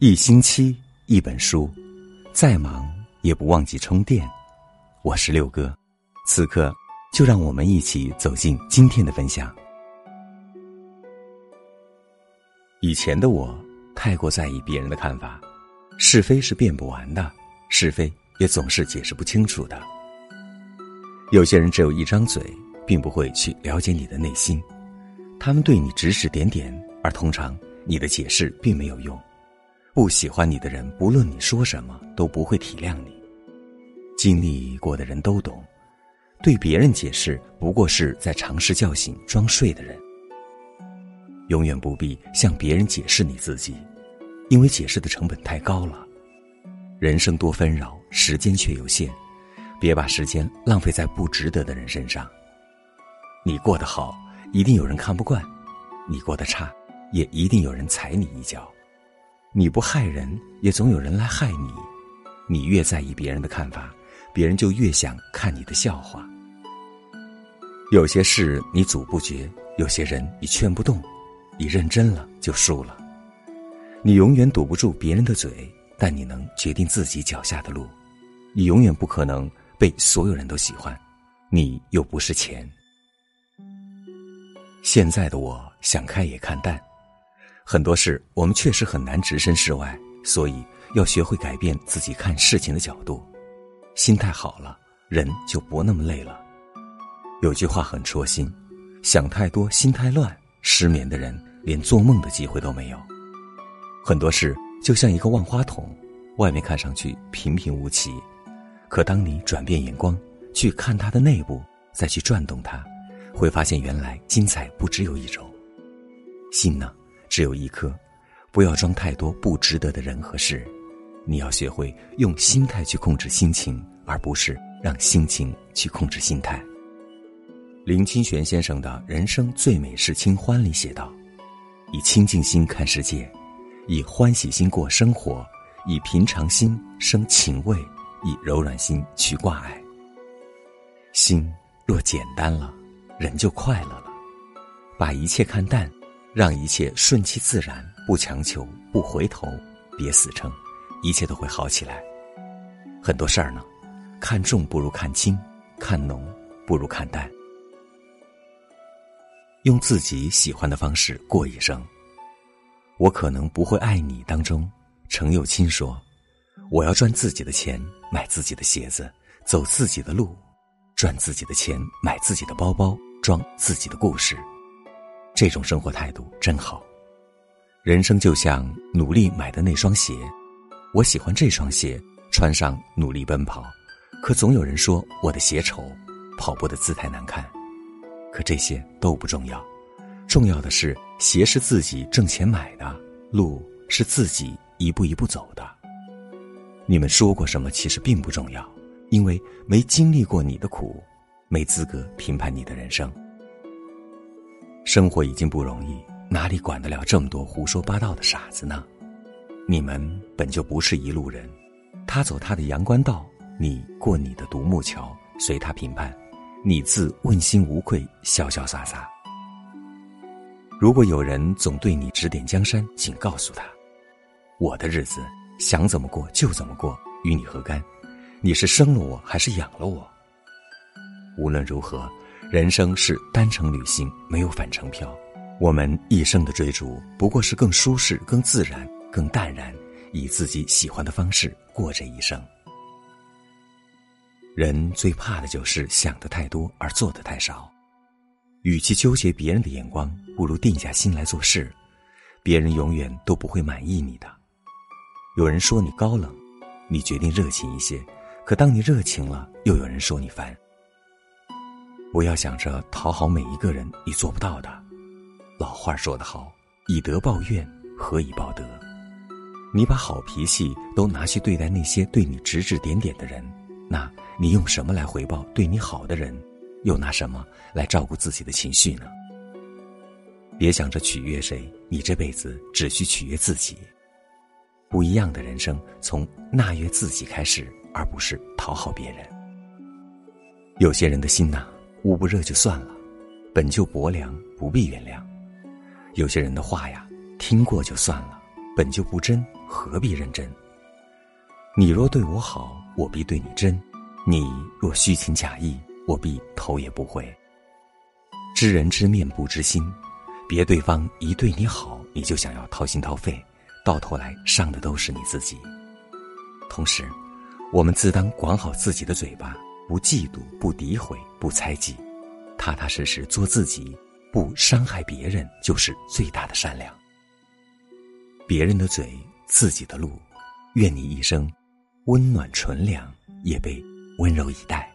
一星期一本书，再忙也不忘记充电。我是六哥，此刻就让我们一起走进今天的分享。以前的我太过在意别人的看法，是非是辩不完的，是非也总是解释不清楚的。有些人只有一张嘴，并不会去了解你的内心，他们对你指指点点，而通常你的解释并没有用。不喜欢你的人，不论你说什么，都不会体谅你。经历过的人都懂，对别人解释，不过是在尝试叫醒装睡的人。永远不必向别人解释你自己，因为解释的成本太高了。人生多纷扰，时间却有限，别把时间浪费在不值得的人身上。你过得好，一定有人看不惯；你过得差，也一定有人踩你一脚。你不害人，也总有人来害你。你越在意别人的看法，别人就越想看你的笑话。有些事你阻不绝，有些人你劝不动，你认真了就输了。你永远堵不住别人的嘴，但你能决定自己脚下的路。你永远不可能被所有人都喜欢，你又不是钱。现在的我想开也看淡。很多事我们确实很难置身事外，所以要学会改变自己看事情的角度。心态好了，人就不那么累了。有句话很戳心：想太多，心太乱，失眠的人连做梦的机会都没有。很多事就像一个万花筒，外面看上去平平无奇，可当你转变眼光去看它的内部，再去转动它，会发现原来精彩不只有一种。心呢？只有一颗，不要装太多不值得的人和事。你要学会用心态去控制心情，而不是让心情去控制心态。林清玄先生的人生最美是清欢里写道：“以清净心看世界，以欢喜心过生活，以平常心生情味，以柔软心去挂碍。心若简单了，人就快乐了。把一切看淡。”让一切顺其自然，不强求，不回头，别死撑，一切都会好起来。很多事儿呢，看重不如看轻，看浓不如看淡。用自己喜欢的方式过一生。我可能不会爱你。当中，程又青说：“我要赚自己的钱，买自己的鞋子，走自己的路，赚自己的钱，买自己的包包，装自己的故事。”这种生活态度真好，人生就像努力买的那双鞋，我喜欢这双鞋，穿上努力奔跑，可总有人说我的鞋丑，跑步的姿态难看，可这些都不重要，重要的是鞋是自己挣钱买的，路是自己一步一步走的。你们说过什么其实并不重要，因为没经历过你的苦，没资格评判你的人生。生活已经不容易，哪里管得了这么多胡说八道的傻子呢？你们本就不是一路人，他走他的阳关道，你过你的独木桥，随他评判，你自问心无愧，潇潇洒洒。如果有人总对你指点江山，请告诉他，我的日子想怎么过就怎么过，与你何干？你是生了我还是养了我？无论如何。人生是单程旅行，没有返程票。我们一生的追逐，不过是更舒适、更自然、更淡然，以自己喜欢的方式过这一生。人最怕的就是想的太多而做的太少。与其纠结别人的眼光，不如定下心来做事。别人永远都不会满意你的。有人说你高冷，你决定热情一些，可当你热情了，又有人说你烦。不要想着讨好每一个人，你做不到的。老话说得好，以德报怨，何以报德？你把好脾气都拿去对待那些对你指指点点的人，那你用什么来回报对你好的人？又拿什么来照顾自己的情绪呢？别想着取悦谁，你这辈子只需取悦自己。不一样的人生，从纳悦自己开始，而不是讨好别人。有些人的心呐。捂不热就算了，本就薄凉，不必原谅。有些人的话呀，听过就算了，本就不真，何必认真？你若对我好，我必对你真；你若虚情假意，我必头也不回。知人知面不知心，别对方一对你好，你就想要掏心掏肺，到头来伤的都是你自己。同时，我们自当管好自己的嘴巴，不嫉妒，不诋毁，不猜忌，踏踏实实做自己，不伤害别人，就是最大的善良。别人的嘴，自己的路，愿你一生温暖纯良，也被温柔以待。